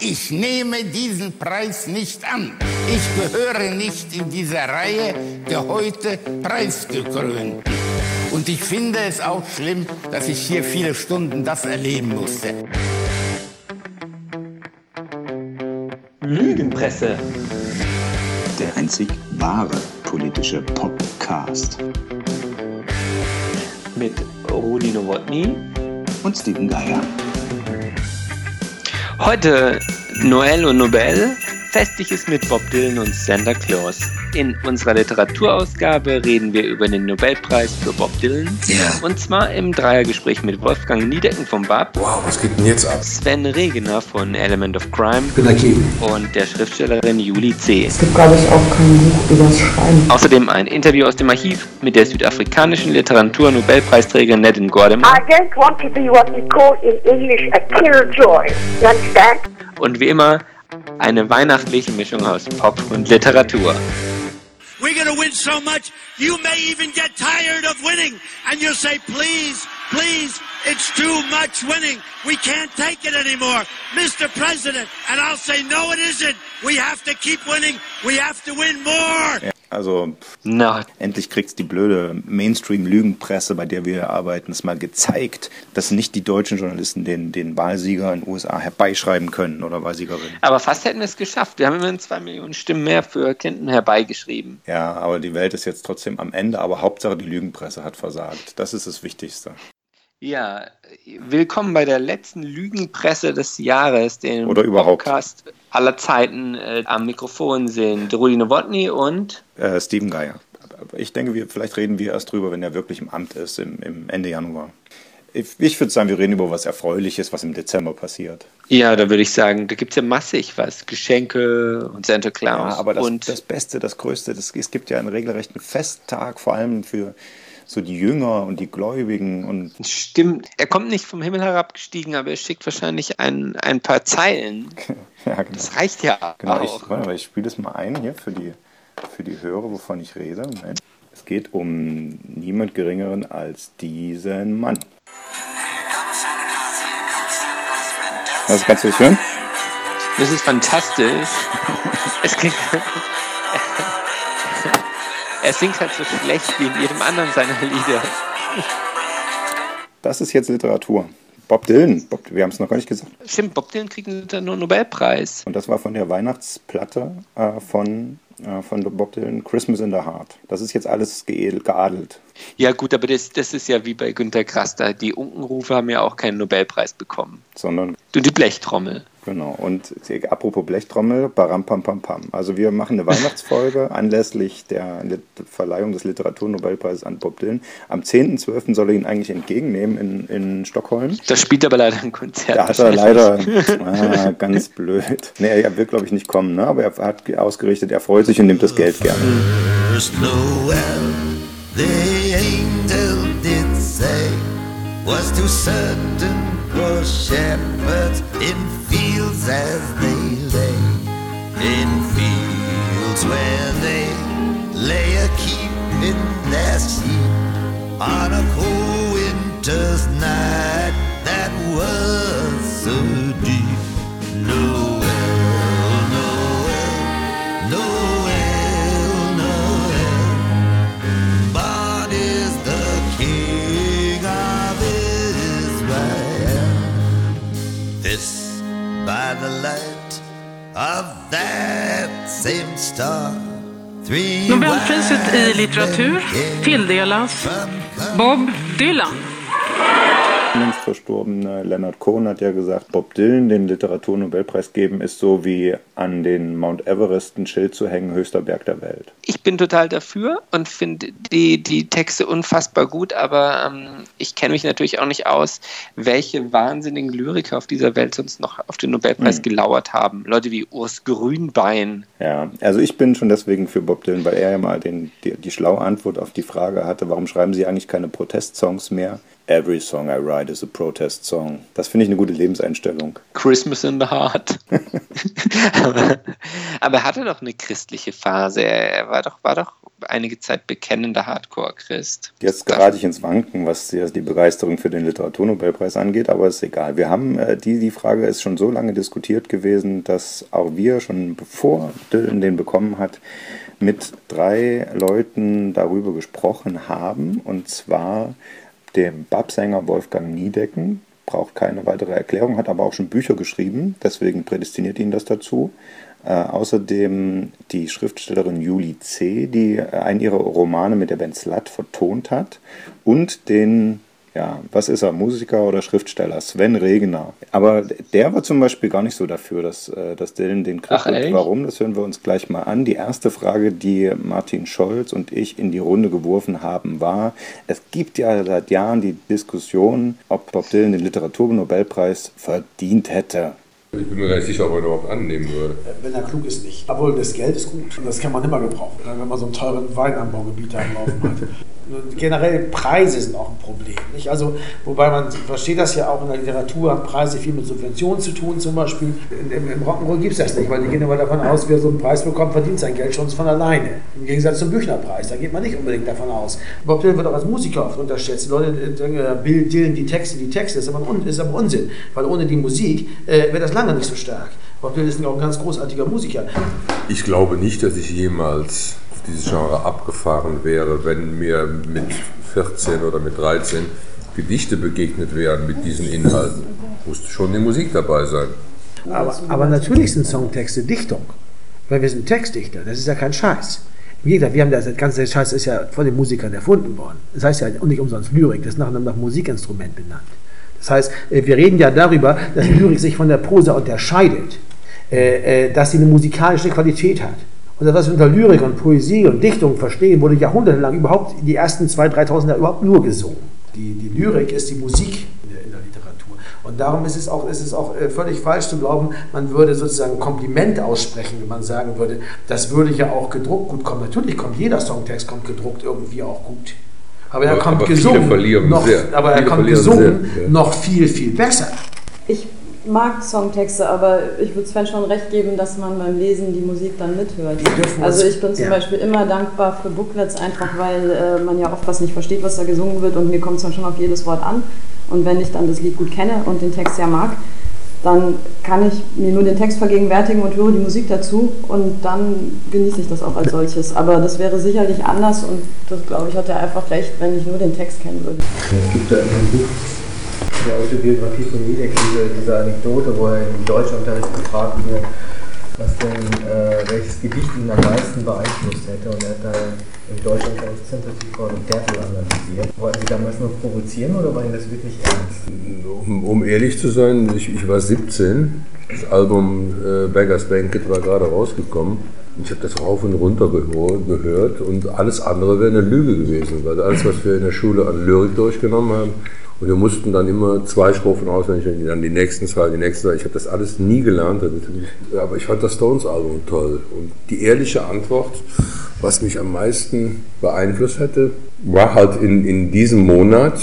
ich nehme diesen Preis nicht an. Ich gehöre nicht in dieser Reihe der heute Preisgekrönten. Und ich finde es auch schlimm, dass ich hier viele Stunden das erleben musste. Lügenpresse. Der einzig wahre politische Podcast. Mit Rudi Nowotny und Steven Geier. Heute Noel und Nobel, Festliches mit Bob Dylan und Santa Claus. In unserer Literaturausgabe reden wir über den Nobelpreis für Bob Dylan. Ja. Und zwar im Dreiergespräch mit Wolfgang Niedecken vom BAP, Wow, was geht denn jetzt ab? Sven Regener von Element of Crime Ich bin dagegen. und der Schriftstellerin Juli C. Es gibt, glaube ich, auch kein Buch übers Schreiben. Außerdem ein Interview aus dem Archiv mit der südafrikanischen Literatur-Nobelpreisträgerin Nadine Gordimer I don't want to be what we call in English a killjoy. You understand? und wie immer eine weihnachtliche Mischung aus Pop und Literatur. We're to win so much, you may even get tired of winning. And you'll say, please, please, it's too much winning. We can't take it anymore. Mr. President. And I'll say, no, it isn't. We have to keep winning. We have to win more. Also Na, endlich kriegt's die blöde Mainstream-Lügenpresse, bei der wir arbeiten, es mal gezeigt, dass nicht die deutschen Journalisten den, den Wahlsieger in den USA herbeischreiben können oder Wahlsiegerin. aber fast hätten wir es geschafft. Wir haben immerhin zwei Millionen Stimmen mehr für Clinton herbeigeschrieben. Ja, aber die Welt ist jetzt trotzdem am Ende, aber Hauptsache die Lügenpresse hat versagt. Das ist das Wichtigste. Ja, willkommen bei der letzten Lügenpresse des Jahres, den Oder überhaupt. Podcast aller Zeiten. Äh, am Mikrofon sind Rudi Nowotny und Äh, Steven Geier. Ich denke, wir, vielleicht reden wir erst drüber, wenn er wirklich im Amt ist, im, im Ende Januar. Ich, ich würde sagen, wir reden über was Erfreuliches, was im Dezember passiert. ja, da würde ich sagen, da gibt es ja massig was. Geschenke und Santa Claus. Ja, aber das, und das Beste, das Größte, das, es gibt ja einen regelrechten Festtag, vor allem für so die Jünger und die Gläubigen und Stimmt. Er kommt nicht vom Himmel herabgestiegen, aber er schickt wahrscheinlich ein, ein paar Zeilen. ja, genau. Das reicht ja Genau, auch. ich, warte ich spiele das mal ein hier für die, für die Hörer, wovon ich rede. Moment. Es geht um niemand Geringeren als diesen Mann. Also kannst du das hören? Das ist fantastisch. Es klingt. Er singt halt so schlecht wie in jedem anderen seiner Lieder. Das ist jetzt Literatur. Bob Dylan, Bob, wir haben es noch gar nicht gesagt. Stimmt, Bob Dylan kriegt einen Nobelpreis. Und das war von der Weihnachtsplatte äh, von, von Bob Dylan, Christmas in the Heart. Das ist jetzt alles geadelt. Ja, gut, aber das, das ist ja wie bei Günter da. Die Unkenrufe haben ja auch keinen Nobelpreis bekommen. Sondern Du, die Blechtrommel. Genau, und apropos Blechtrommel, baram pam pam pam. Also wir machen eine Weihnachtsfolge anlässlich der Lit Verleihung des Literaturnobelpreises an Bob Dylan. Am 10.12. soll er ihn eigentlich entgegennehmen in, in Stockholm. Da spielt aber leider ein Konzert. Da hat er leider, ah, ganz blöd. Nee, er wird glaube ich nicht kommen, ne? aber er hat ausgerichtet, er freut sich und nimmt das Geld gerne. First Noel, the angel did say, was to certain poor shepherds in fields as they lay, in fields where they lay a keeping their sheep on a cold winter's night that was so deep. Light of that same star. Nobelpriset i litteratur tilldelas Bob Dylan. Längst verstorbene Leonard Cohen hat ja gesagt, Bob Dylan den Literaturnobelpreis geben ist so wie an den Mount Everest ein Schild zu hängen, höchster Berg der Welt. Ich bin total dafür und finde die, die Texte unfassbar gut, aber ähm, ich kenne mich natürlich auch nicht aus, welche wahnsinnigen Lyriker auf dieser Welt sonst noch auf den Nobelpreis Hm. gelauert haben. Leute wie Urs Grünbein. Ja, also ich bin schon deswegen für Bob Dylan, weil er ja mal den, die, die schlaue Antwort auf die Frage hatte, warum schreiben Sie eigentlich keine Protestsongs mehr? Every song I write is a protest song. Das finde ich eine gute Lebenseinstellung. Christmas in the Heart. aber, aber er hatte doch eine christliche Phase. Er war doch, war doch einige Zeit bekennender Hardcore-Christ. Jetzt gerate ich ins Wanken, was die, die Begeisterung für den Literaturnobelpreis angeht, aber ist egal. Wir haben, äh, die, die Frage ist schon so lange diskutiert gewesen, dass auch wir schon bevor Dylan den bekommen hat, mit drei Leuten darüber gesprochen haben, und zwar dem Babsänger Wolfgang Niedecken, braucht keine weitere Erklärung, hat aber auch schon Bücher geschrieben, deswegen prädestiniert ihn das dazu. Äh, außerdem die Schriftstellerin Julie C., die äh, einen ihrer Romane mit der Band Slut vertont hat. Und den, ja, was ist er, Musiker oder Schriftsteller? Sven Regener. Aber der war zum Beispiel gar nicht so dafür, dass, äh, dass Dylan den kriegt. Ach, echt? Warum? Das hören wir uns gleich mal an. Die erste Frage, die Martin Scholz und ich in die Runde geworfen haben, war, es gibt ja seit Jahren die Diskussion, ob Bob Dylan den Literaturnobelpreis verdient hätte. Ich bin mir gar nicht sicher, ob er ihn überhaupt annehmen würde. Wenn er klug ist, nicht. Obwohl das Geld ist gut. Und das kann man immer gebrauchen, wenn man so einen teuren Weinanbaugebiet am Laufen hat. Generell Preise sind auch ein Problem. Nicht? Also, wobei man versteht das ja auch in der Literatur, haben Preise viel mit Subventionen zu tun zum Beispiel. Im, im Rock'n'Roll gibt es das nicht, weil die gehen immer davon aus, wer so einen Preis bekommt, verdient sein Geld schon von alleine. Im Gegensatz zum Büchnerpreis, da geht man nicht unbedingt davon aus. Bob Dylan wird auch als Musiker oft unterschätzt. Die Leute denken, äh, Bill Dylan, die Texte, die Texte, das ist aber, un, ist aber Unsinn, weil ohne die Musik äh, wäre das lange nicht so stark. Bob Dylan ist auch ein ganz großartiger Musiker. Ich glaube nicht, dass ich jemals dieses Genre abgefahren wäre, wenn mir mit 14 oder mit 13 Gedichte begegnet wären mit diesen Inhalten. Musste schon die Musik dabei sein. Aber, aber natürlich sind Songtexte Dichtung. Weil wir sind Textdichter, das ist ja kein Scheiß. Im Gegenteil, wir haben das, das ganze Scheiß ist ja von den Musikern erfunden worden. Das heißt ja nicht umsonst Lyrik, das ist nach nach Musikinstrument benannt. Das heißt, äh, wir reden ja darüber, dass Lyrik sich von der Prosa unterscheidet, äh, äh, dass sie eine musikalische Qualität hat. Und das, was wir unter Lyrik und Poesie und Dichtung verstehen, wurde jahrhundertelang überhaupt, die ersten 2.000, 3.000 Jahre überhaupt nur gesungen. Die, die Lyrik ist die Musik in der, in der Literatur. Und darum ist es auch, ist es auch äh, völlig falsch zu glauben, man würde sozusagen ein Kompliment aussprechen, wenn man sagen würde, das würde ja auch gedruckt gut kommen. Natürlich kommt jeder Songtext kommt gedruckt irgendwie auch gut. Aber er Aber- kommt aber gesungen, noch, aber er kommt gesungen sehr, ja. noch viel, viel besser. Ich mag Songtexte, aber ich würde Sven schon recht geben, dass man beim Lesen die Musik dann mithört. Also ich bin zum ja. Beispiel immer dankbar für Booklets, einfach weil äh, man ja oft was nicht versteht, was da gesungen wird und mir kommt es dann schon auf jedes Wort an. Und wenn ich dann das Lied gut kenne und den Text ja mag, dann kann ich mir nur den Text vergegenwärtigen und höre die Musik dazu und dann genieße ich das auch als solches. Aber das wäre sicherlich anders und das glaube ich hat er einfach recht, wenn ich nur den Text kennen würde. Es gibt da in einem Buch der Autobiografie von Niedeck diese, diese Anekdote, wo er im Deutschunterricht gefragt wird, was denn, äh, welches Gedicht ihn am meisten beeinflusst hätte. Und er hat da im Deutschunterricht Sympathy for the Devil analysiert. Wollten Sie damals nur provozieren oder war Ihnen das wirklich ernst? Um, um ehrlich zu sein, ich, ich war 17, das Album äh, Beggars Banquet war gerade rausgekommen. Ich habe das rauf und runter gehör- gehört und alles andere wäre eine Lüge gewesen, weil alles, was wir in der Schule an Lyrik durchgenommen haben, und wir mussten dann immer zwei Strophen auswendig, dann die nächsten zwei, die nächsten zwei. Ich habe das alles nie gelernt, aber ich fand das Stones-Album toll. Und die ehrliche Antwort, was mich am meisten beeinflusst hätte, war halt in, in diesem Monat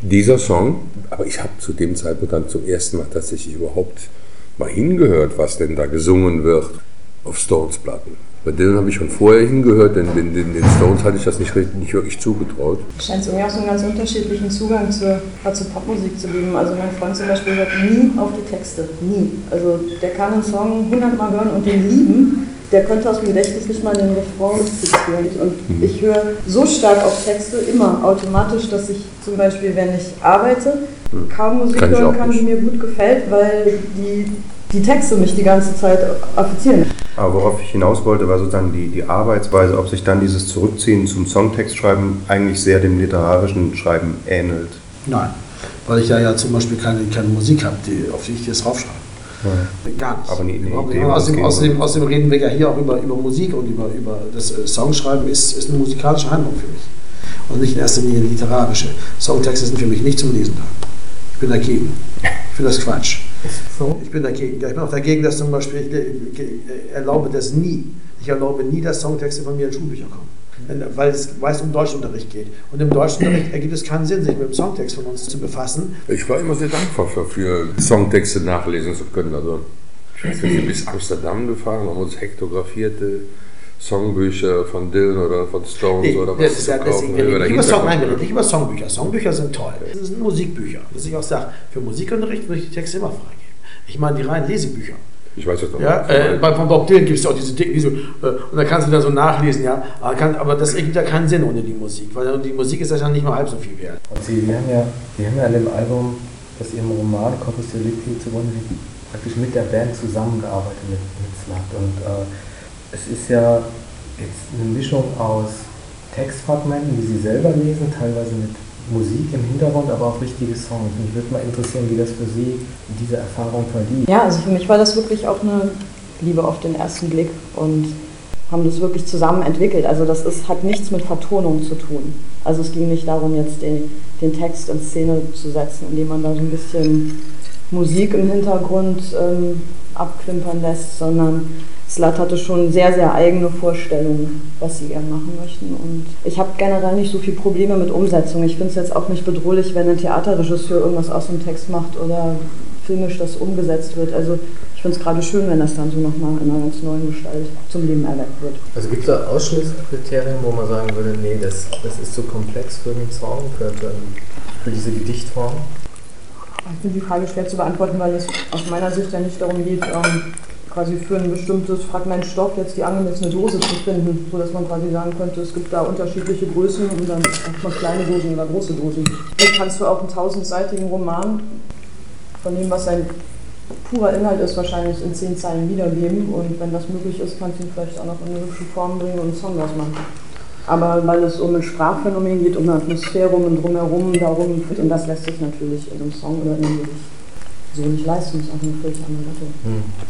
dieser Song. Aber ich habe zu dem Zeitpunkt dann zum ersten Mal tatsächlich überhaupt mal hingehört, was denn da gesungen wird auf Stones-Platten. Bei Dylan habe ich schon vorher hingehört, denn den, den, den Stones hatte ich das nicht, richtig- nicht wirklich zugetraut. Scheint es irgendwie auch so einen ganz unterschiedlichen Zugang zur, zur Popmusik zu geben. Also mein Freund zum Beispiel hört nie auf die Texte. Nie. Also der kann einen Song hundertmal hören und den lieben. Der könnte aus dem Gedächtnis nicht mal den Refrain zitieren. Und Mhm. ich höre so stark auf Texte immer automatisch, dass ich zum Beispiel, wenn ich arbeite, kaum Musik Mhm. Kann hören kann, die mir gut gefällt, weil die, die Texte mich die ganze Zeit affizieren. Aber worauf ich hinaus wollte, war sozusagen die, die Arbeitsweise, ob sich dann dieses Zurückziehen zum Songtextschreiben eigentlich sehr dem literarischen Schreiben ähnelt. Nein, weil ich ja, ja zum Beispiel keine, keine Musik habe, die, auf die ich das raufschreibe. Gar nicht. Aber Idee, was Außerdem, reden wir ja hier auch über, über Musik und über, über das äh, Songschreiben ist, ist eine musikalische Handlung für mich. Und nicht in erster Linie eine literarische. Songtexte sind für mich nicht zum Lesen da. Ich bin dagegen. Ich finde das Quatsch. Ich bin dagegen. Ich bin auch dagegen, dass zum Beispiel, ich, erlaube das nie. Ich erlaube nie, dass Songtexte von mir in Schulbücher kommen. Wenn- Weil es, weil es um Deutschunterricht geht. Und im Deutschunterricht ergibt es keinen Sinn, sich mit dem Songtext von uns zu befassen. Ich war immer sehr dankbar für, für Songtexte nachlesen zu können. Also, ich weiß nicht, wir sind bis Amsterdam gefahren, haben uns hektografierte Songbücher von Dylan oder von Stones Nee, oder das was ist zu ja kaufen. deswegen, über nicht, der über Song, nein, nicht über Songbücher. Songbücher sind toll. Das sind Musikbücher. Dass ich auch sage, für Musikunterricht würde ich die Texte immer freigeben. Ich meine die reinen Lesebücher. Ich weiß jetzt noch Ja, nicht. äh, bei, von Bob Dylan gibt es auch diese dicken, diese, äh, und da kannst du da so nachlesen, ja. Aber, kann, aber das ergibt ja keinen Sinn ohne die Musik, weil die Musik ist ja nicht mal halb so viel wert. Und Sie, die haben ja, die haben ja an dem Album, das Ihrem Roman Corpus Delicti zugrunde liegt, praktisch mit der Band zusammengearbeitet mit, mit Slut. Und äh, es ist ja jetzt eine Mischung aus Textfragmenten, die Sie selber lesen, teilweise mit Musik im Hintergrund, aber auch richtige Songs. Mich würde mal interessieren, wie das für Sie diese Erfahrung verlief. Ja, also für mich war das wirklich auch eine Liebe auf den ersten Blick und haben das wirklich zusammen entwickelt. Also das ist, hat nichts mit Vertonung zu tun. Also es ging nicht darum, jetzt den, den Text in Szene zu setzen, indem man da so ein bisschen Musik im Hintergrund ähm, abklimpern lässt, sondern Slut hatte schon sehr, sehr eigene Vorstellungen, was sie gerne machen möchten. Und ich habe generell nicht so viele Probleme mit Umsetzung. Ich finde es jetzt auch nicht bedrohlich, wenn ein Theaterregisseur irgendwas aus dem Text macht oder filmisch das umgesetzt wird. Also ich finde es gerade schön, wenn das dann so nochmal in einer ganz neuen Gestalt zum Leben erweckt wird. Also gibt es da Ausschlusskriterien, wo man sagen würde, nee, das, das ist zu komplex für den Song, für, für, für diese Gedichtform? Ich finde die Frage schwer zu beantworten, weil es aus meiner Sicht ja nicht darum geht, ähm, quasi für ein bestimmtes Fragment Stoff jetzt die angemessene Dose zu finden, sodass man quasi sagen könnte, es gibt da unterschiedliche Größen und dann macht man kleine Dosen oder große Dosen. Jetzt kannst du auch einen tausendseitigen Roman von dem, was sein purer Inhalt ist, wahrscheinlich in zehn Zeilen wiedergeben und wenn das möglich ist, kannst du ihn vielleicht auch noch in eine hübsche Form bringen und einen Song draus machen. Aber weil es um ein Sprachphänomen geht, um eine Atmosphäre, um ein Drumherum, darum, und das lässt sich natürlich in einem Song oder in einem Gedicht so nicht leisten, das ist auch eine völlig andere Gattung.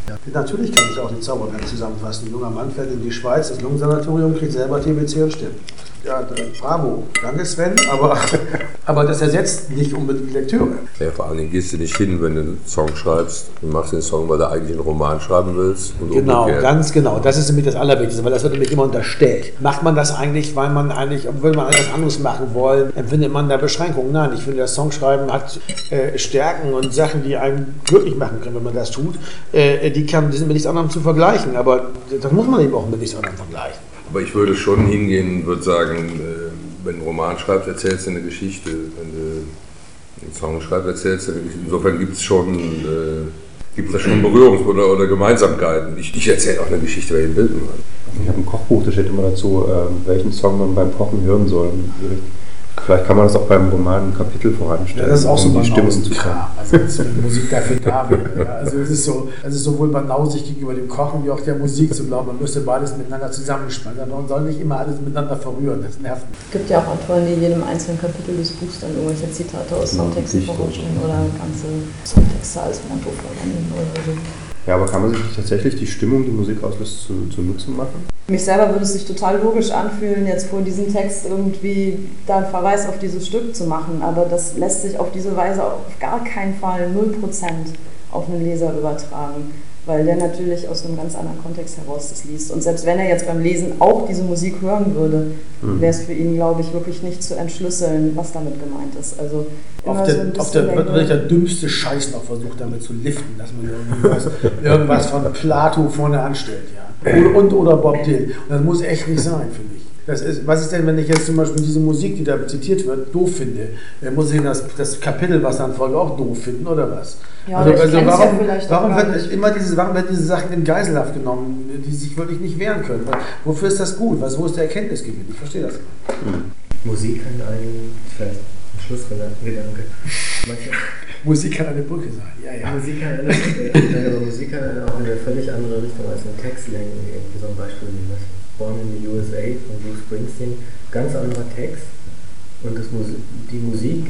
Ja. Natürlich kann ich auch die Zauberwelt zusammenfassen. Ein junger Mann fährt in die Schweiz, das Lungensanatorium, kriegt selber TBC und stirbt. Ja, bravo. Danke Sven, aber, aber das ersetzt nicht unbedingt die Lektüre. Ja, vor allen Dingen gehst du nicht hin, wenn du einen Song schreibst und machst den Song, weil du eigentlich einen Roman schreiben willst. Und Genau, umgekehrt. ganz genau. Das ist nämlich das Allerwichtigste, weil das wird nämlich immer unterstellt. Macht man das eigentlich, weil man eigentlich, will man etwas anderes machen wollen, empfindet man da Beschränkungen? Nein, ich finde, das Songschreiben hat äh, Stärken und Sachen, die einen glücklich machen können, wenn man das tut. Äh, die, kann, die sind mit nichts anderem zu vergleichen, aber das muss man eben auch mit nichts anderem vergleichen. Aber ich würde schon hingehen und würde sagen, äh, wenn du einen Roman schreibst, erzählst du eine Geschichte. Wenn du einen Song schreibst, erzählst du eine Geschichte. Insofern gibt es schon, äh, gibt es da schon Berührungs- oder, oder Gemeinsamkeiten. Ich, ich erzähle auch eine Geschichte bei den Bildern. Ich habe ein Kochbuch, da steht immer dazu, ähm, welchen Song man beim Kochen hören soll. Vielleicht kann man das auch beim Roman ein Kapitel voranstellen, Ja, das ist auch so um die Stimmung zu Kram. Also dass die Musik dafür da wäre. Ja. Also es ist so, es ist sowohl banausig gegenüber dem Kochen wie auch der Musik zu glauben, man müsste beides miteinander zusammenspannen. Man soll nicht immer alles miteinander verrühren. Das nervt mich. Es gibt ja auch Autoren, die in jedem einzelnen Kapitel des Buchs dann irgendwelche Zitate aus Songtexten vorausstellen oder ganze Songtexte als Motto verwenden oder so. Ja, aber kann man sich tatsächlich die Stimmung, die Musik auslöst, zu, zu Nutzen machen? Mich selber würde es sich total logisch anfühlen, jetzt vor diesem Text irgendwie da einen Verweis auf dieses Stück zu machen, aber das lässt sich auf diese Weise auf gar keinen Fall 0% auf einen Leser übertragen, weil der natürlich aus einem ganz anderen Kontext heraus das liest. Und selbst wenn er jetzt beim Lesen auch diese Musik hören würde, Mhm. wäre es für ihn, glaube ich, wirklich nicht zu entschlüsseln, was damit gemeint ist. Also Auf der, auf der wird wirklich der dümmste Scheiß noch versucht, damit zu liften, dass man irgendwas, irgendwas von Plato vorne anstellt. Ja. Und, und oder Bob Dylan. Und das muss echt nicht sein, finde ich. Das ist, was ist denn, wenn ich jetzt zum Beispiel diese Musik, die da zitiert wird, doof finde? Dann muss ich das, das Kapitel, was dann folgt, auch doof finden, oder was? Ja, also, also kenn's ja warum, vielleicht auch warum, gar wird nicht. immer diese, warum werden diese Sachen in Geiselhaft genommen, die sich wirklich nicht wehren können? Wofür ist das gut? Was, wo ist der Erkenntnisgewinn? Ich verstehe das nicht. Musik kann ein, vielleicht ein Schlussgedanke. Musik kann eine Brücke sein, ja, ja. Musik kann eine, nein, aber Musik kann eine auch in eine völlig andere Richtung als ein Text lenken. Wie so ein Beispiel wie das Born in the USA von Bruce Springsteen. Ganz anderer Text und das Musi die Musik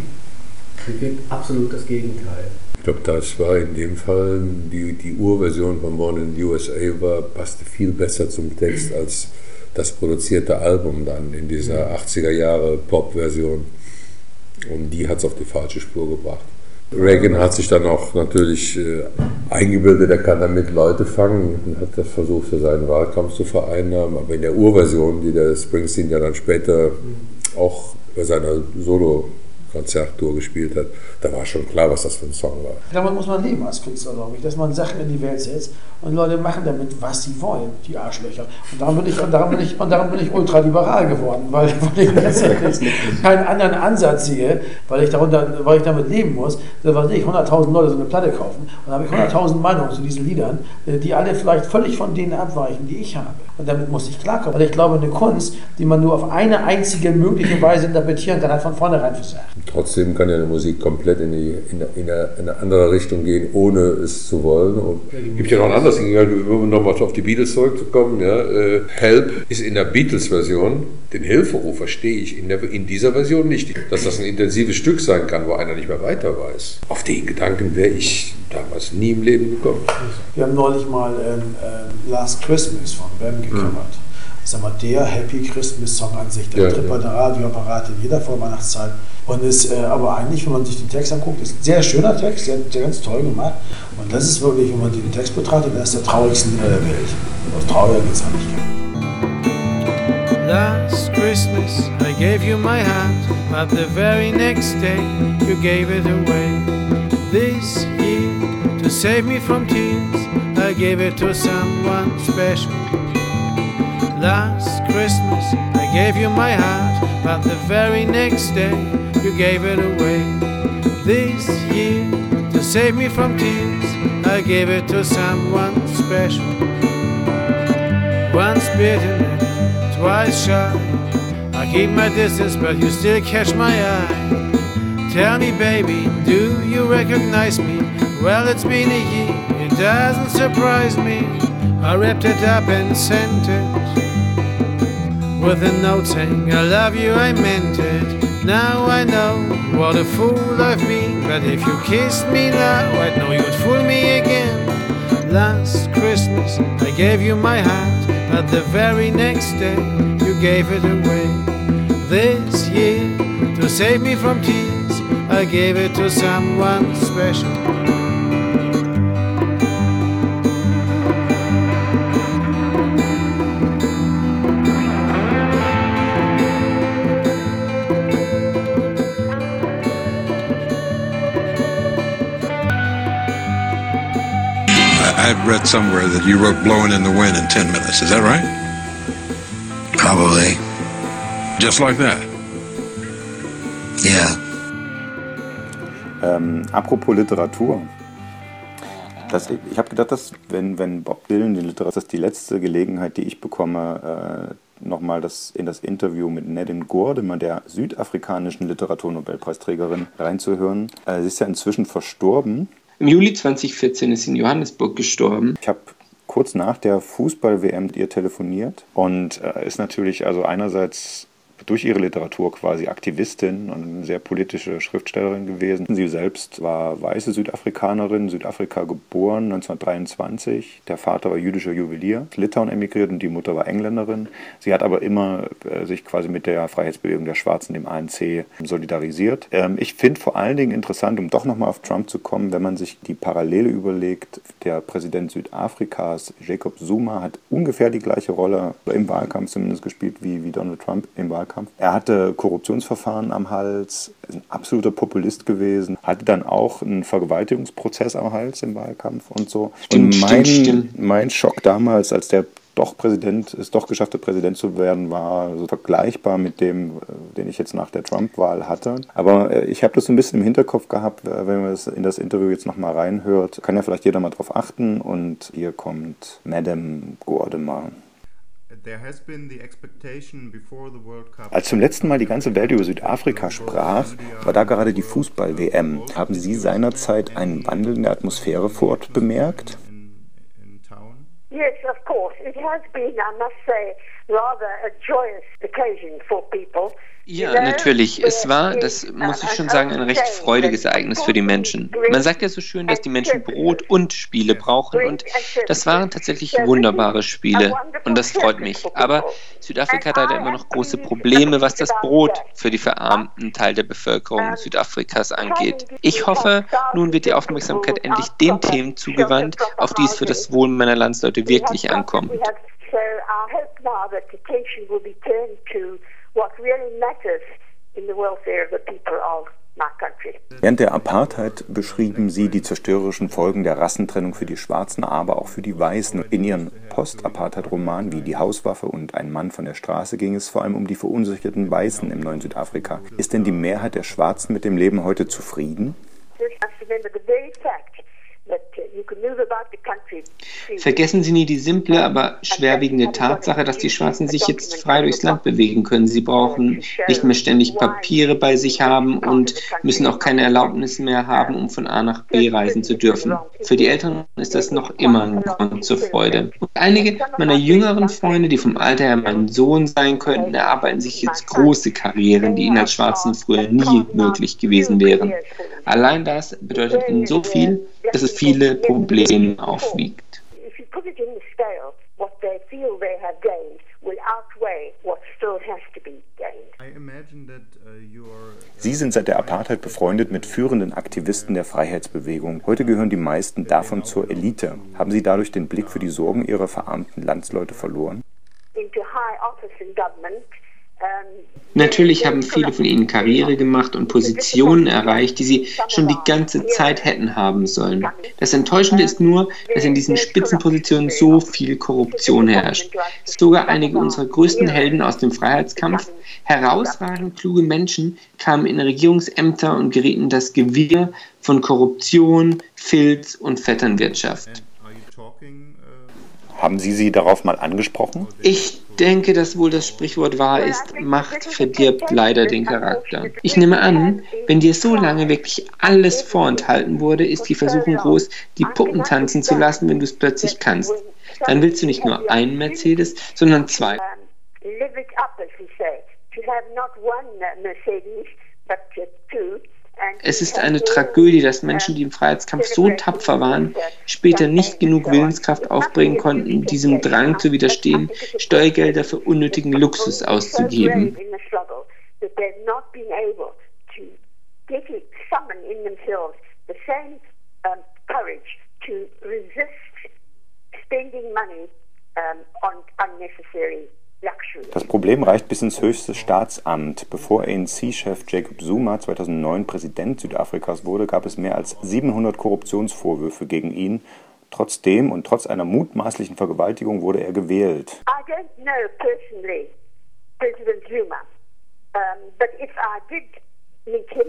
bewirkt absolut das Gegenteil. Ich glaube, das war in dem Fall, die, die Urversion von Born in the USA war, passte viel besser zum Text als das produzierte Album dann in dieser 80er Jahre Pop-Version. Und die hat es auf die falsche Spur gebracht. Reagan hat sich dann auch natürlich äh, eingebildet, er kann damit Leute fangen und hat das versucht für seinen Wahlkampf zu vereinnahmen. Aber in der Urversion, die der Springsteen ja dann später auch bei seiner Solo Konzerttour gespielt hat, da war schon klar, was das für ein Song war. Damit muss man leben als Künstler, glaube ich, dass man Sachen in die Welt setzt und Leute machen damit, was sie wollen, die Arschlöcher. Und darum bin ich, und darum bin ich, und darum bin ich ultraliberal geworden, weil, weil ich letztendlich keinen anderen Ansatz sehe, weil ich, darunter, weil ich damit leben muss, dass ich 100.000 Leute so eine Platte kaufen und habe ich 100.000 Meinungen zu diesen Liedern, äh, die alle vielleicht völlig von denen abweichen, die ich habe. Und damit muss ich klarkommen. Weil ich glaube, eine Kunst, die man nur auf eine einzige mögliche Weise interpretieren kann, hat von vornherein versagt. Trotzdem kann ja eine Musik komplett in, die, in, in, eine, in eine andere Richtung gehen, ohne es zu wollen. Und es gibt ja noch ein anderes Ding, um nochmal auf die Beatles zurückzukommen. Ja, äh, Help ist in der Beatles-Version, den Hilferuf verstehe ich in, der, in dieser Version nicht. Dass das ein intensives Stück sein kann, wo einer nicht mehr weiter weiß. Auf den Gedanken wäre ich damals nie im Leben gekommen. Wir haben neulich mal ähm, ähm, Last Christmas von Bam gecovert. Das ist aber der Happy Christmas Song an sich. Der Ja, tritt ja. bei der Radioapparat in jeder Vorweihnachtszeit. Und ist äh, aber eigentlich, wenn man sich den Text anguckt, ist ein sehr schöner Text, sehr, sehr ganz toll gemacht. Und das ist wirklich, wenn man den Text betrachtet, das ist der traurigste Lieder der Welt. Und trauriger geht es eigentlich. Last Christmas I gave you my heart, but the very next day you gave it away. This year, to save me from tears, I gave it to someone special. Last Christmas I gave you my heart, but the very next day you gave it away. This year, to save me from tears, I gave it to someone special. Once bitten twice shy. I keep my distance, but you still catch my eye. Tell me, baby, do you recognize me? Well, it's been a year, it doesn't surprise me. I wrapped it up and sent it with a note saying, I love you, I meant it. Now I know what a fool I've been, but if you kissed me now, I'd know you'd fool me again. Last Christmas, I gave you my heart, but the very next day, you gave it away. This year, to save me from tears, I gave it to someone special. I've read somewhere that you wrote Blowing in the Wind in 10 minutes. Is that right? Probably. Just like that? Yeah. Ähm, apropos Literatur. Das, ich habe gedacht, dass wenn, wenn Bob Dylan die Literatur, das ist die letzte Gelegenheit, die ich bekomme, äh, nochmal das, in das Interview mit Nedin Gordimer, der südafrikanischen Literaturnobelpreisträgerin, reinzuhören. Äh, sie ist ja inzwischen verstorben. Im Juli 2014 ist sie in Johannesburg gestorben. Ich habe kurz nach der Fußball-WM mit ihr telefoniert und äh, ist natürlich also einerseits durch ihre Literatur quasi Aktivistin und eine sehr politische Schriftstellerin gewesen. Sie selbst war weiße Südafrikanerin, Südafrika geboren, 1923. Der Vater war jüdischer Juwelier, Litauen emigriert und die Mutter war Engländerin. Sie hat aber immer äh, sich quasi mit der Freiheitsbewegung der Schwarzen, dem ANC, solidarisiert. Ähm, ich finde vor allen Dingen interessant, um doch nochmal auf Trump zu kommen, wenn man sich die Parallele überlegt, der Präsident Südafrikas, Jacob Zuma, hat ungefähr die gleiche Rolle im Wahlkampf zumindest gespielt wie, wie Donald Trump im Wahlkampf. Er hatte Korruptionsverfahren am Hals, ist ein absoluter Populist gewesen, hatte dann auch einen Vergewaltigungsprozess am Hals im Wahlkampf und so. Stimmt, und mein, stimmt, stimmt. mein Schock damals, als der doch Präsident, es doch geschafft hat, Präsident zu werden, war so vergleichbar mit dem, äh, den ich jetzt nach der Trump-Wahl hatte. Aber äh, ich habe das so ein bisschen im Hinterkopf gehabt, wenn man das in das Interview jetzt nochmal reinhört, kann ja vielleicht jeder mal drauf achten. Und hier kommt Madame Gordimer. Als zum letzten Mal die ganze Welt über Südafrika sprach, war da gerade die Fußball-WM. Haben Sie seinerzeit einen Wandel in der Atmosphäre vor Ort bemerkt? Yes, of course. It has been, I must say, rather a joyous occasion for people. Ja, natürlich. Es war, das muss ich schon sagen, ein recht freudiges Ereignis für die Menschen. Man sagt ja so schön, dass die Menschen Brot und Spiele brauchen und das waren tatsächlich wunderbare Spiele und das freut mich. Aber Südafrika hat leider immer noch große Probleme, was das Brot für die verarmten Teil der Bevölkerung Südafrikas angeht. Ich hoffe, nun wird die Aufmerksamkeit endlich den Themen zugewandt, auf die es für das Wohl meiner Landsleute wirklich ankommt. So I hope now that attention will be turned to what really matters in the welfare of the people of my country. Während der Apartheid beschrieben sie die zerstörerischen Folgen der Rassentrennung für die Schwarzen, aber auch für die Weißen. In ihren Post-Apartheid-Romanen wie Die Hauswaffe und Ein Mann von der Straße ging es vor allem um die verunsicherten Weißen im neuen Südafrika. Ist denn die Mehrheit der Schwarzen mit dem Leben heute zufrieden? Vergessen Sie nie die simple, aber schwerwiegende Tatsache, dass die Schwarzen sich jetzt frei durchs Land bewegen können. Sie brauchen nicht mehr ständig Papiere bei sich haben und müssen auch keine Erlaubnis mehr haben, um von A nach B reisen zu dürfen. Für die Eltern ist das noch immer ein Grund zur Freude. Und einige meiner jüngeren Freunde, die vom Alter her mein Sohn sein könnten, erarbeiten sich jetzt große Karrieren, die ihnen als Schwarzen früher nie möglich gewesen wären. Allein das bedeutet ihnen so viel, dass es viele Probleme aufwiegt. If you put it in the scale, what they feel they have gained will outweigh what still has to be gained. Sie sind seit der Apartheid befreundet mit führenden Aktivisten der Freiheitsbewegung. Heute gehören die meisten davon zur Elite. Haben Sie dadurch den Blick für die Sorgen Ihrer verarmten Landsleute verloren? Into high office in government, Natürlich haben viele von ihnen Karriere gemacht und Positionen erreicht, die sie schon die ganze Zeit hätten haben sollen. Das Enttäuschende ist nur, dass in diesen Spitzenpositionen so viel Korruption herrscht. Sogar einige unserer größten Helden aus dem Freiheitskampf, herausragend kluge Menschen, kamen in Regierungsämter und gerieten in das Gewirr von Korruption, Filz und Vetternwirtschaft. Haben Sie sie darauf mal angesprochen? Ich denke, dass wohl das Sprichwort wahr ist, Macht verdirbt leider den Charakter. Ich nehme an, wenn dir so lange wirklich alles vorenthalten wurde, ist die Versuchung groß, die Puppen tanzen zu lassen, wenn du es plötzlich kannst. Dann willst du nicht nur einen Mercedes, sondern zwei. live it up, as we say, to have not one Mercedes, but two. Es ist eine Tragödie, dass Menschen, die im Freiheitskampf so tapfer waren, später nicht genug Willenskraft aufbringen konnten, diesem Drang zu widerstehen, Steuergelder für unnötigen Luxus auszugeben. spending money um, on unnecessary. Das Problem reicht bis ins höchste Staatsamt. Bevor ANC-Chef Jacob Zuma 2009 Präsident Südafrikas wurde, gab es mehr als 700 Korruptionsvorwürfe gegen ihn. Trotzdem und trotz einer mutmaßlichen Vergewaltigung wurde er gewählt. I don't know personally President Zuma, um, but if I did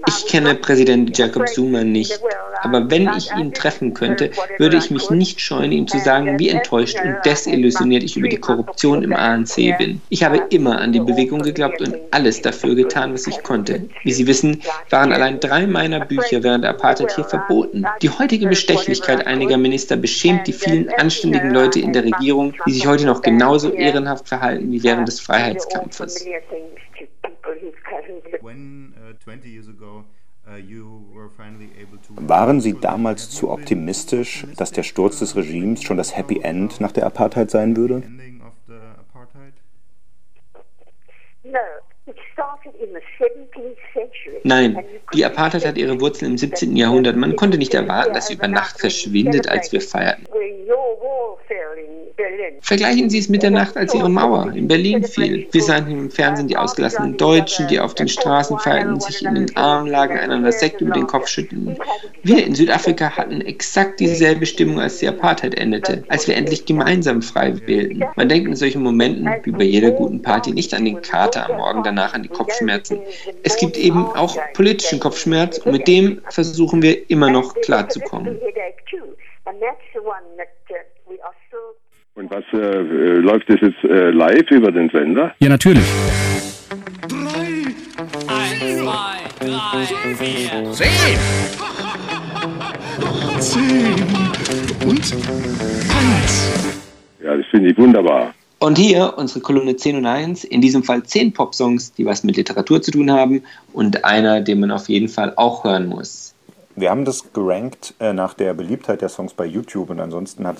Ich kenne Präsident Jacob Zuma nicht, aber wenn ich ihn treffen könnte, würde ich mich nicht scheuen, ihm zu sagen, wie enttäuscht und desillusioniert ich über die Korruption im ANC bin. Ich habe immer an die Bewegung geglaubt und alles dafür getan, was ich konnte. Wie Sie wissen, waren allein drei meiner Bücher während der Apartheid hier verboten. Die heutige Bestechlichkeit einiger Minister beschämt die vielen anständigen Leute in der Regierung, die sich heute noch genauso ehrenhaft verhalten wie während des Freiheitskampfes. When uh, 20 years ago uh, Waren Sie damals zu optimistisch, dass der Sturz des Regimes schon das Happy End nach der Apartheid sein würde? ending of the apartheid? No, it started in the 17th century. Nein, die Apartheid hat ihre Wurzeln im 17. Jahrhundert. Man konnte nicht erwarten, dass sie über Nacht verschwindet, als wir feierten. Vergleichen Sie es mit der Nacht, als Ihre Mauer in Berlin fiel. Wir sahen im Fernsehen die ausgelassenen Deutschen, die auf den Straßen feierten, sich in den Armen lagen, einander Sekt über den Kopf schüttelten. Wir in Südafrika hatten exakt dieselbe Stimmung, als die Apartheid endete, als wir endlich gemeinsam frei wählten. Man denkt in solchen Momenten, wie bei jeder guten Party, nicht an den Kater am Morgen danach, an die Kopfschmerzen. Es gibt eben auch politischen Kopfschmerz und mit dem versuchen wir immer noch klarzukommen. Und was äh, äh, läuft das jetzt äh, live über den Sender? Ja, natürlich. Eins, zwei, drei, vier, Zehn. Zehn und eins. Ja, das finde ich wunderbar. Und hier unsere Kolumne 10 und 1, in diesem Fall 10 Popsongs, die was mit Literatur zu tun haben und einer, den man auf jeden Fall auch hören muss. Wir haben das gerankt äh, nach der Beliebtheit der Songs bei YouTube und ansonsten äh,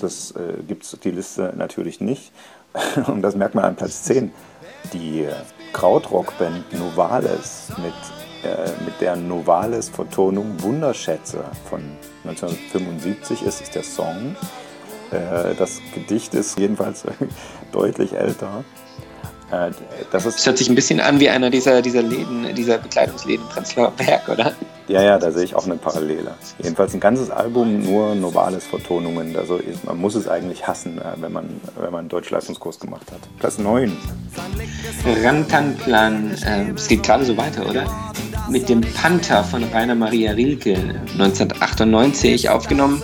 gibt es die Liste natürlich nicht. Und das merkt man an Platz 10. Die äh, Krautrockband Novales mit, äh, mit der Novales-Vertonung Wunderschätze von 1975 ist es der Song. Äh, das Gedicht ist jedenfalls deutlich älter. Äh, das ist Es hört sich ein bisschen an wie einer dieser, dieser Läden, dieser Bekleidungsläden Prenzlauer Berg, oder? Ja, ja, da sehe ich auch eine Parallele. Jedenfalls ein ganzes Album nur Novalis-Vertonungen. Also ist, man muss es eigentlich hassen, äh, wenn man, wenn man einen Deutschleistungskurs gemacht hat. Platz 9. Rantanplan, äh, es geht gerade so weiter, oder? Mit dem Panther von Rainer Maria Rilke 1998 aufgenommen.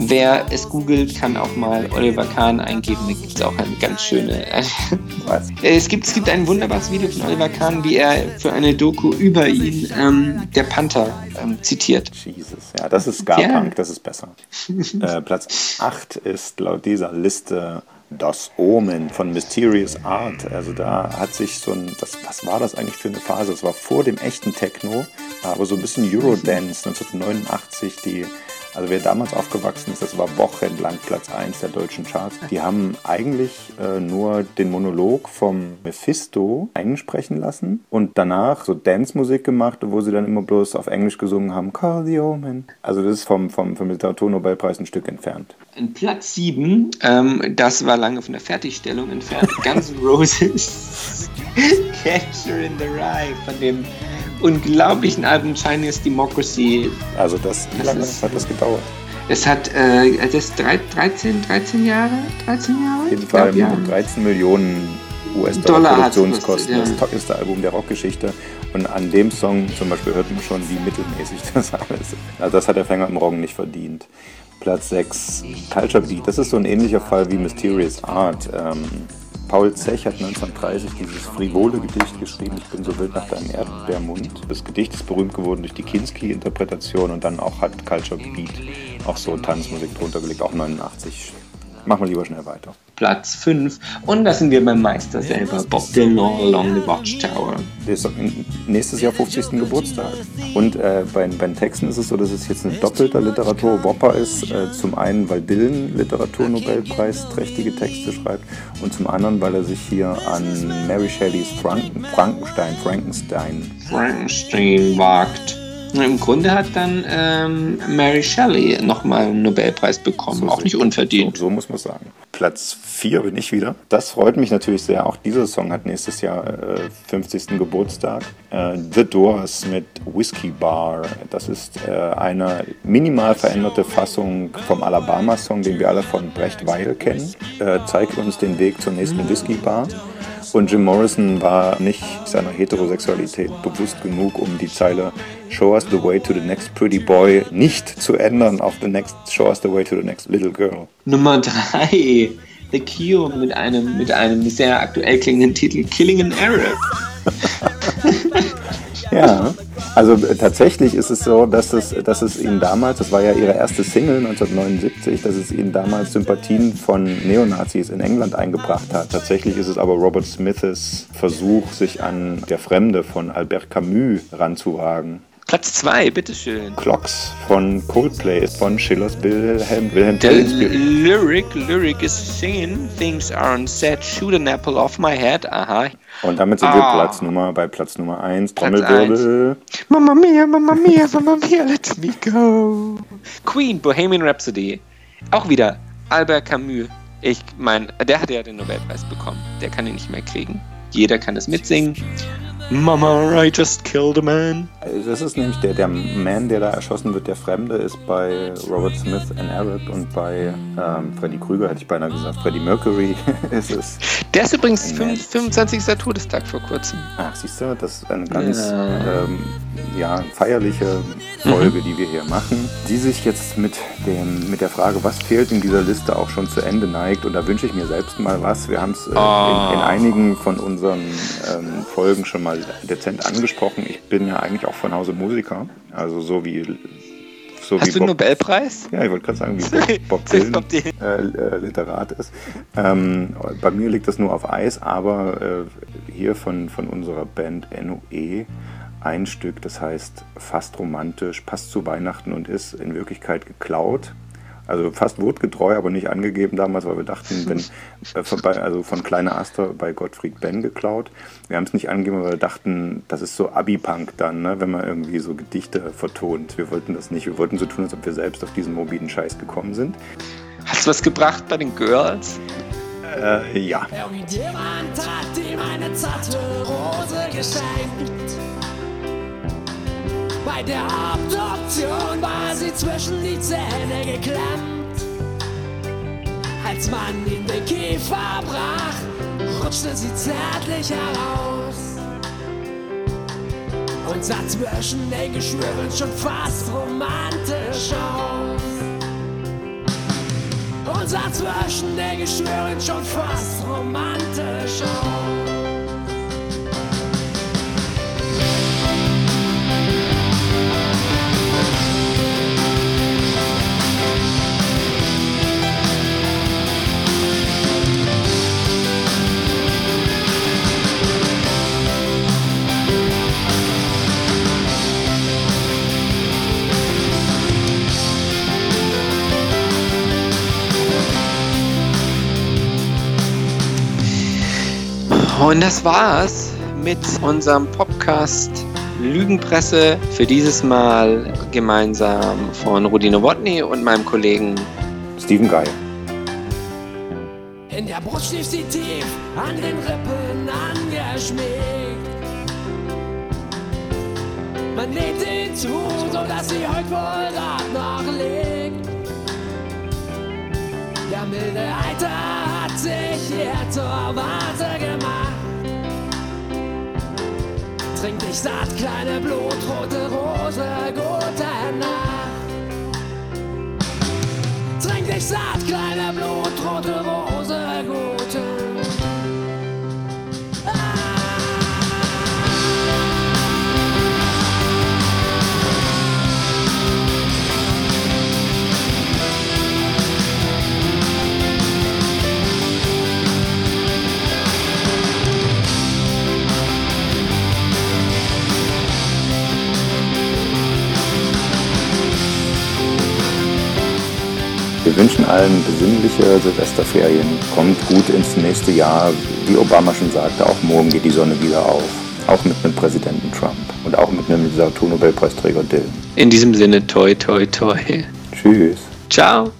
Wer es googelt, kann auch mal Oliver Kahn eingeben. Da gibt es auch eine ganz schöne. Was? es, gibt, es gibt ein wunderbares Video von Oliver Kahn, wie er für eine Doku über ihn ähm, der Panther ähm, zitiert. Jesus, ja, das ist Ska-Punk, das ist besser. äh, Platz 8 ist laut dieser Liste Das Omen von Mysterious Art. Also da hat sich so ein, das, was war das eigentlich für eine Phase? Das war vor dem echten Techno, aber so ein bisschen Eurodance 1989, die also wer damals aufgewachsen ist, das war wochenlang Platz 1 der deutschen Charts. Die haben eigentlich äh, nur den Monolog vom Mephisto einsprechen lassen und danach so Dance-Musik gemacht, wo sie dann immer bloß auf Englisch gesungen haben, Call the Omen. Also das ist vom, vom, vom Literaturnobelpreis ein Stück entfernt. In Platz 7, ähm, das war lange von der Fertigstellung entfernt, Guns N' Roses Catcher in the Rye von dem unglaublichen Album Chinese Democracy. Also das, wie lange hat das gedauert? Es hat, äh, das ist drei- 13, 13 Jahre? 13 Jahre? Auf jeden Fall Ja. 13 Millionen Dollar US-Dollar Produktionskosten. gekostet, Das teuerste Album der Rockgeschichte. Und an dem Song zum Beispiel hört man schon, wie mittelmäßig das alles ist. Also das hat der Fänger im Roggen nicht verdient. Platz 6, Culture Beat. Das ist so ein ähnlicher Fall wie Mysterious Art. Ähm, Paul Zech hat 1930 dieses frivole Gedicht geschrieben, Ich bin so wild nach deinem Erdbeermund. Das Gedicht ist berühmt geworden durch die Kinski-Interpretation und dann auch hat Culture Beat auch so Tanzmusik drunter gelegt, auch 89. Machen wir lieber schnell weiter. Platz 5. Und da sind wir beim Meister selber, Bob Dylan Along the Watchtower. Der ist nächstes Jahr 50. Geburtstag. Und äh, bei, bei den Texten ist es so, dass es jetzt ein doppelter Literatur-Whopper ist. Äh, zum einen, weil Dylan Literaturnobelpreis trächtige Texte schreibt und zum anderen, weil er sich hier an Mary Shelleys Franken, Frankenstein, Frankenstein Frankenstein wagt. Im Grunde hat dann ähm, Mary Shelley nochmal einen Nobelpreis bekommen, auch nicht unverdient. So, so muss man sagen. Platz 4 bin ich wieder. Das freut mich natürlich sehr. Auch dieser Song hat nächstes Jahr äh, 50. Geburtstag. Äh, The Doors mit Whiskey Bar. Das ist äh, eine minimal veränderte Fassung vom Alabama-Song, den wir alle von Brecht Weil kennen. Äh, zeigt uns den Weg zur nächsten Whiskey Bar. Und Jim Morrison war nicht seiner Heterosexualität bewusst genug, um die Zeile Show us the way to the next pretty boy nicht zu ändern auf the next Show us the way to the next little girl. Nummer 3. The Cure mit einem, mit einem sehr aktuell klingenden Titel Killing an Arab. Ja, also äh, tatsächlich ist es so, dass es, dass es ihnen damals, das war ja ihre erste Single 1979, dass es ihnen damals Sympathien von Neonazis in England eingebracht hat. Tatsächlich ist es aber Robert Smiths Versuch, sich an Der Fremde von Albert Camus ranzuwagen. Platz 2, bitteschön. Clocks von Coldplay von Schillers Wilhelm, Wilhelm Der. Lyric, Lyric is singing, things aren't said, shoot an apple off my head, aha. Und damit sind wir Ah. Platz Nummer, bei Platz Nummer 1, Platz Trommelwirbel. Mamma mia, Mamma mia, Mamma mia, let me go. Queen, Bohemian Rhapsody. Auch wieder Albert Camus. Ich meine, der hat ja den Nobelpreis bekommen. Der kann ihn nicht mehr kriegen. Jeder kann es mitsingen. Mama, I just killed a man. Das ist nämlich der, der Mann, der da erschossen wird, der Fremde, ist bei Robert Smith and Arab und bei ähm, Freddy Krüger, hätte ich beinahe gesagt, Freddie Mercury ist es. Der ist übrigens 25. Todestag vor kurzem. Ach, siehst du, das ist eine ganz Ja. ähm, ja, feierliche Folge, die wir hier machen, die sich jetzt mit, dem, mit der Frage, was fehlt in dieser Liste, auch schon zu Ende neigt. Und da wünsche ich mir selbst mal was. Wir haben es äh, Ah. in, in einigen von unseren ähm, Folgen schon mal dezent angesprochen. Ich bin ja eigentlich auch von Hause Musiker, also so wie so Hast wie du einen Bob- Nobelpreis? ja, ich wollte gerade sagen, wie Bob, Bob Dylan, Bob Dylan. Äh, äh, Literat ist. Ähm, bei mir liegt das nur auf Eis, aber äh, hier von, von unserer Band NOE ein Stück, das heißt fast romantisch, passt zu Weihnachten und ist in Wirklichkeit geklaut. Also fast wortgetreu, aber nicht angegeben damals, weil wir dachten, wenn äh, also von Kleine Aster bei Gottfried Benn geklaut. Wir haben es nicht angegeben, weil wir dachten, das ist so Abi-Punk dann, ne, wenn man irgendwie so Gedichte vertont. Wir wollten das nicht. Wir wollten so tun, als ob wir selbst auf diesen morbiden Scheiß gekommen sind. Hast du was gebracht bei den Girls? Äh, ja. Irgendjemand hat ihm eine zarte Rose geschenkt. Bei der Obduktion war sie zwischen die Zähne geklemmt. Als man in den Kiefer brach, rutschte sie zärtlich heraus und sah zwischen den Geschwüren schon fast romantisch aus. Und sah zwischen den Geschwüren schon fast romantisch aus. Und das war's mit unserem Podcast Lügenpresse für dieses Mal gemeinsam von Rudi Nowotny und meinem Kollegen Steven Geil. In der Brust schlief sie tief, an den Rippen angeschmiegt. Man näht ihn zu, sodass sie heute wohl grad noch liegt. Der milde Eiter hat sich hier zur Warte Trink dich satt, kleine blutrote Rose, gute Nacht. Trink dich satt, kleine blutrote Rose, wünschen allen besinnliche Silvesterferien. Kommt gut ins nächste Jahr. Wie Obama schon sagte, auch morgen geht die Sonne wieder auf. Auch mit einem Präsidenten Trump und auch mit einem Literaturnobelpreisträger Dylan. In diesem Sinne, toi, toi, toi. Tschüss. Ciao.